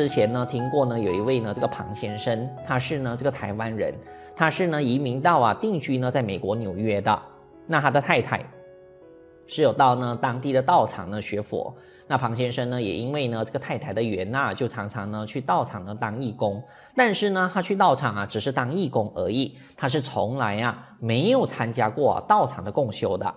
之前呢听过呢有一位呢这个庞先生，他是呢这个台湾人，他是呢移民到啊定居呢在美国纽约的，那他的太太是有到呢当地的道场呢学佛。那庞先生呢，也因为呢这个太太的缘呐，就常常呢去道场呢当义工。但是呢，他去道场啊，只是当义工而已，他是从来啊没有参加过道场的共修的。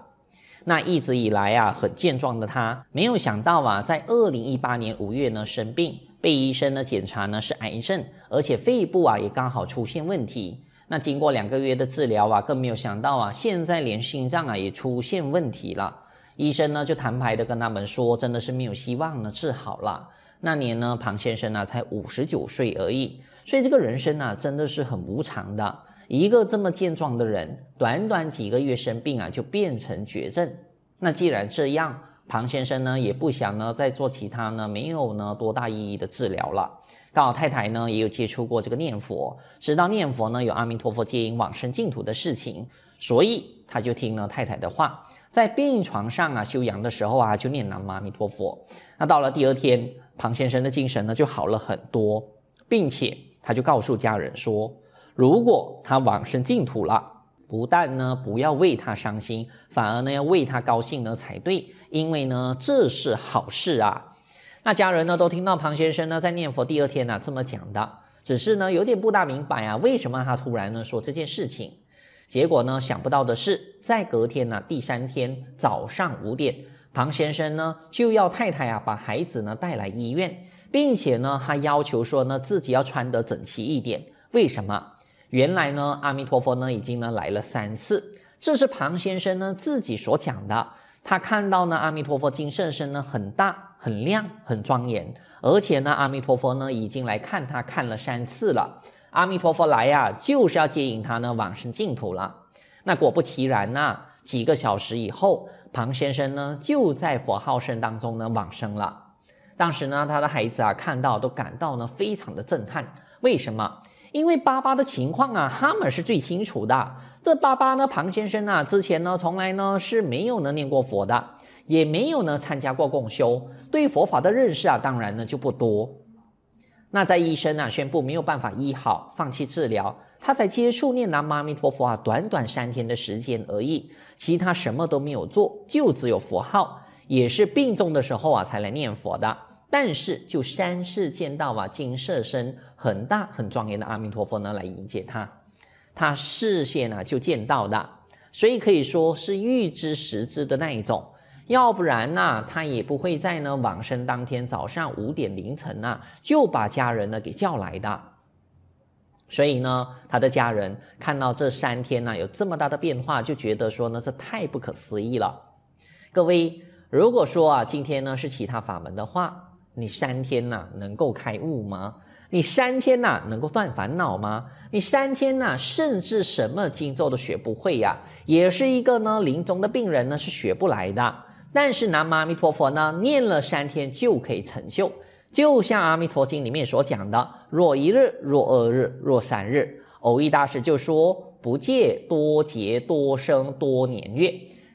那一直以来啊很健壮的他，没有想到啊，在二零一八年五月呢生病，被医生呢检查呢是癌症，而且肺部啊也刚好出现问题。那经过两个月的治疗啊，更没有想到啊，现在连心脏啊也出现问题了。医生呢就坦白的跟他们说，真的是没有希望呢治好了。那年呢，庞先生呢才五十九岁而已，所以这个人生啊真的是很无常的。一个这么健壮的人，短短几个月生病啊就变成绝症。那既然这样，庞先生呢也不想呢再做其他呢没有呢多大意义的治疗了。刚好太太呢也有接触过这个念佛，知道念佛呢有阿弥陀佛接引往生净土的事情，所以他就听了太太的话。在病床上啊休养的时候啊，就念南无阿弥陀佛。那到了第二天，庞先生的精神呢就好了很多，并且他就告诉家人说，如果他往生净土了，不但呢不要为他伤心，反而呢要为他高兴呢才对，因为呢这是好事啊。那家人呢都听到庞先生呢在念佛第二天呢、这么讲的，只是呢有点不大明白啊，为什么他突然呢说这件事情。结果呢，想不到的是，在隔天呢，第三天早上五点，庞先生呢就要太太啊把孩子呢带来医院，并且呢，他要求说呢自己要穿得整齐一点。为什么？原来呢，阿弥陀佛呢已经呢来了三次，这是庞先生呢自己所讲的。他看到呢阿弥陀佛金圣身呢很大、很亮、很庄严，而且呢阿弥陀佛呢已经来看他看了三次了。阿弥陀佛来呀、就是要接引他呢往生净土了。那果不其然呐、几个小时以后，庞先生呢就在佛号声当中呢往生了。当时呢，他的孩子啊看到都感到呢非常的震撼。为什么？因为爸爸的情况啊，他们是最清楚的。这爸爸呢，庞先生啊，之前呢从来呢是没有呢念过佛的，也没有呢参加过共修，对佛法的认识啊，当然呢就不多。那在医生啊宣布没有办法医好，放弃治疗，他才接触念南无阿弥陀佛啊，短短三天的时间而已，其他什么都没有做，就只有佛号，也是病重的时候啊才来念佛的。但是就三世见到啊金色身很大很庄严的阿弥陀佛呢来迎接他，他视线啊就见到的，所以可以说是预知时至的那一种。要不然呢，他也不会在呢往生当天早上五点凌晨呐，就把家人呢给叫来的。所以呢，他的家人看到这三天呢有这么大的变化，就觉得说呢这太不可思议了。各位，如果说啊今天呢是其他法门的话，你三天呐能够开悟吗？你三天呐能够断烦恼吗？你三天呐甚至什么经咒都学不会呀，也是一个呢临终的病人呢是学不来的。但是南无阿弥陀佛呢，念了三天就可以成就，就像《阿弥陀经》里面所讲的：若一日，若二日，若三日。偶益大师就说：不借多劫多生多年月，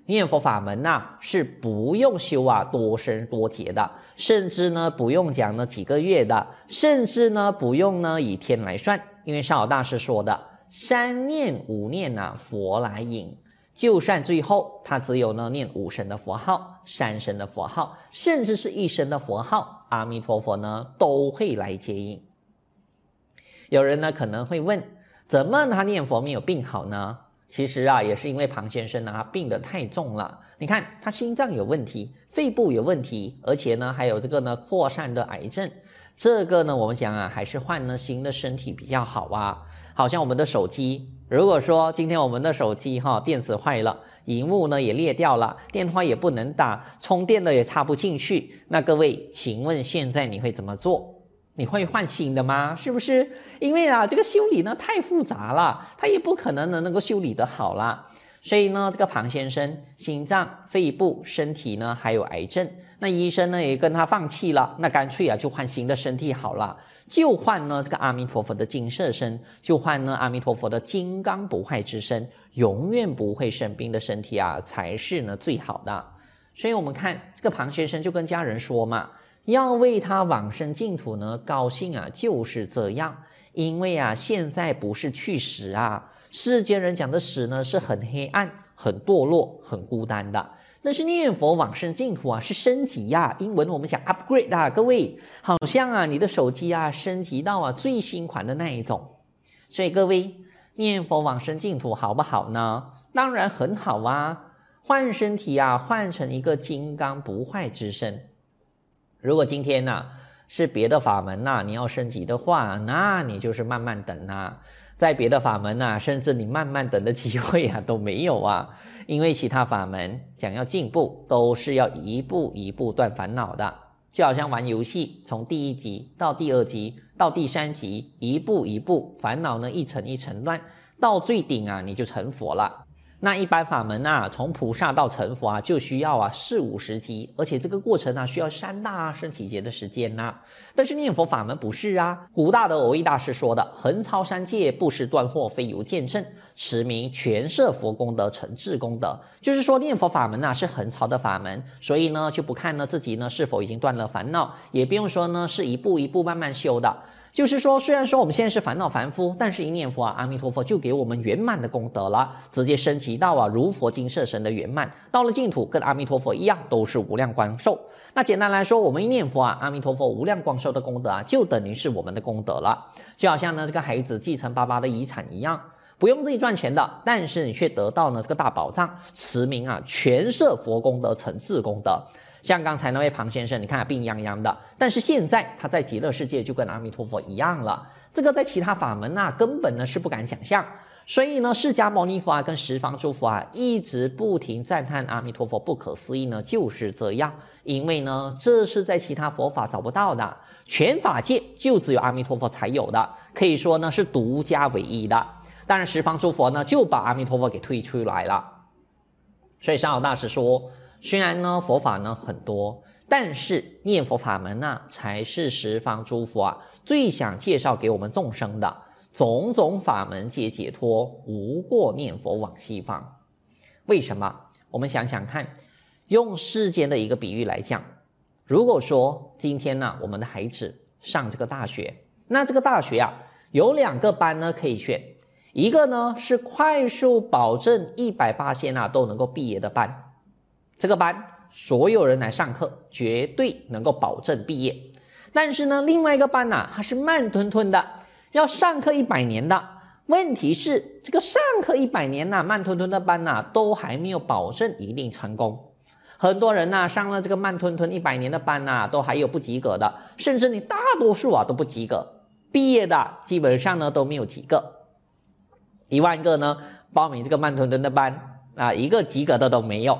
念佛法门呐、是不用修啊多生多劫的，甚至呢不用讲呢几个月的，甚至呢不用呢以天来算，因为上蕅大师说的：三念五念呐、佛来引。就算最后他只有呢念五声的佛号、三声的佛号，甚至是一声的佛号，阿弥陀佛呢都会来接引。有人呢可能会问，怎么他念佛没有病好呢？其实啊，也是因为庞先生呢他病得太重了。你看他心脏有问题，肺部有问题，而且呢还有这个呢扩散的癌症。这个呢我们讲啊，还是换了新的身体比较好啊。好像我们的手机。如果说今天我们的手机哈电池坏了，荧幕呢也裂掉了，电话也不能打，充电的也插不进去，那各位，请问现在你会怎么做？你会换新的吗？是不是？因为啊，这个修理呢太复杂了，它也不可能能能够修理得好啦。所以呢，这个庞先生心脏、肺部、身体呢还有癌症，那医生呢也跟他放弃了，那干脆啊就换新的身体好了。就换呢这个阿弥陀佛的金色身，就换呢阿弥陀佛的金刚不坏之身，永远不会生病的身体啊，才是呢最好的。所以我们看这个庞先生就跟家人说嘛，要为他往生净土呢高兴啊，就是这样。因为啊，现在不是去死啊，世间人讲的死呢是很黑暗、很堕落、很孤单的。但是念佛往生净土啊，是升级呀、啊。英文我们讲 upgrade 啊，各位，好像啊，你的手机啊升级到啊最新款的那一种。所以各位，念佛往生净土好不好呢？当然很好啊。换身体啊，换成一个金刚不坏之身。如果今天呢、啊、是别的法门呐、你要升级的话，那你就是慢慢等啊。在别的法门呐、甚至你慢慢等的机会啊都没有啊。因为其他法门想要进步，都是要一步一步断烦恼的。就好像玩游戏，从第一级到第二级到第三级，一步一步烦恼呢一层一层乱，到最顶啊你就成佛了。那一般法门啊，从菩萨到成佛啊，就需要啊四五十级，而且这个过程呢、啊，需要三大圣期劫的时间呐、但是念佛法门不是啊，古大德蕅益大师说的，横超三界，不施断惑，非由见证，持名全摄佛功德，成智功德。就是说念佛法门呐、是横超的法门，所以呢，就不看呢自己呢是否已经断了烦恼，也不用说呢是一步一步慢慢修的。就是说，虽然说我们现在是烦恼凡夫，但是一念佛啊，阿弥陀佛就给我们圆满的功德了，直接升级到啊如佛精舍神的圆满，到了净土跟阿弥陀佛一样，都是无量光寿。那简单来说，我们一念佛啊，阿弥陀佛无量光寿的功德啊，就等于是我们的功德了。就好像呢这个孩子继承爸爸的遗产一样，不用自己赚钱的，但是你却得到呢这个大宝藏，持名啊全摄佛功德，成智功德。像刚才那位庞先生，你看病殃殃的，但是现在他在极乐世界就跟阿弥陀佛一样了。这个在其他法门啊，根本呢是不敢想象。所以呢，释迦牟尼佛啊，跟十方诸佛啊，一直不停赞叹阿弥陀佛不可思议呢，就是这样。因为呢，这是在其他佛法找不到的，全法界就只有阿弥陀佛才有的，可以说呢是独家唯一的。当然，十方诸佛呢就把阿弥陀佛给推出来了。所以，上老大师说。虽然呢，佛法呢很多，但是念佛法门呢，才是十方诸佛啊最想介绍给我们众生的。种种法门皆解脱，无过念佛往西方。为什么？我们想想看，用世间的一个比喻来讲，如果说今天呢，我们的孩子上这个大学，那这个大学啊，有两个班呢可以选，一个呢是快速保证一百八千啊都能够毕业的班。这个班所有人来上课，绝对能够保证毕业。但是呢，另外一个班呢，它是慢吞吞的，要上课一百年的。问题是，这个上课一百年呐，慢吞吞的班呐，都还没有保证一定成功。很多人呐，上了这个慢吞吞一百年的班呐，都还有不及格的，甚至你大多数啊都不及格。毕业的基本上呢都没有几个。一万个呢报名这个慢吞吞的班啊，一个及格的都没有。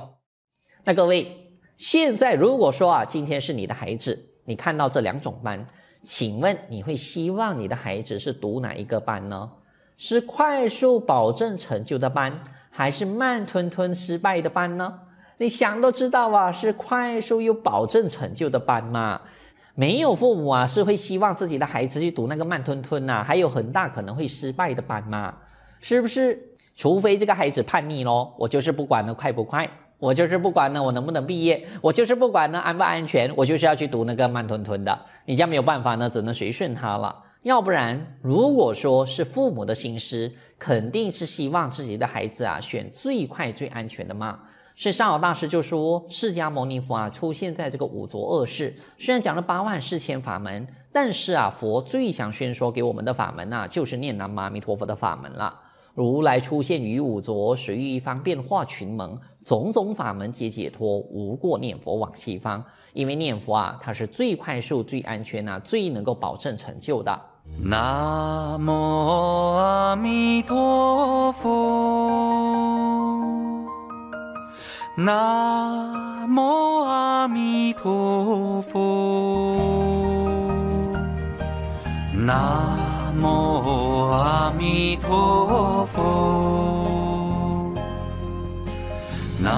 那各位，现在如果说啊，今天是你的孩子，你看到这两种班，请问你会希望你的孩子是读哪一个班呢？是快速保证成就的班，还是慢吞吞失败的班呢？你想都知道啊，是快速又保证成就的班嘛。没有父母啊是会希望自己的孩子去读那个慢吞吞呐，还有很大可能会失败的班嘛，是不是？除非这个孩子叛逆咯，我就是不管了，快不快？我就是不管呢，我能不能毕业，我就是不管呢，安不安全，我就是要去读那个慢吞吞的。你家没有办法呢，只能随顺他了。要不然，如果说是父母的心思，肯定是希望自己的孩子啊选最快最安全的嘛。所以上老大师就说，释迦牟尼佛啊出现在这个五浊恶世，虽然讲了八万四千法门，但是啊佛最想宣说给我们的法门啊，就是念南无阿弥陀佛的法门了。如来出现于五浊，随遇方便化群蒙，种种法门皆解脱，无过念佛往西方。因为念佛啊，它是最快速、最安全呐、啊，最能够保证成就的。南无阿弥陀佛，南无阿弥陀佛，南无阿弥陀佛，南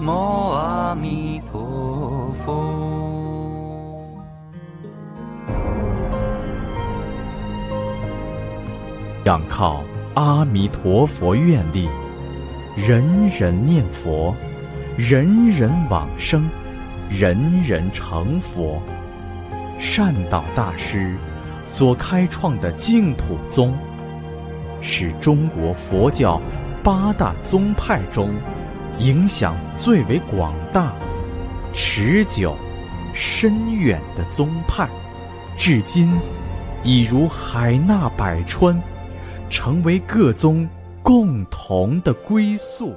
无阿弥陀佛。仰靠阿弥陀佛愿力，人人念佛，人人往生，人人成佛。善导大师所开创的净土宗，是中国佛教八大宗派中影响最为广大、持久、深远的宗派，至今已如海纳百川，成为各宗共同的归宿。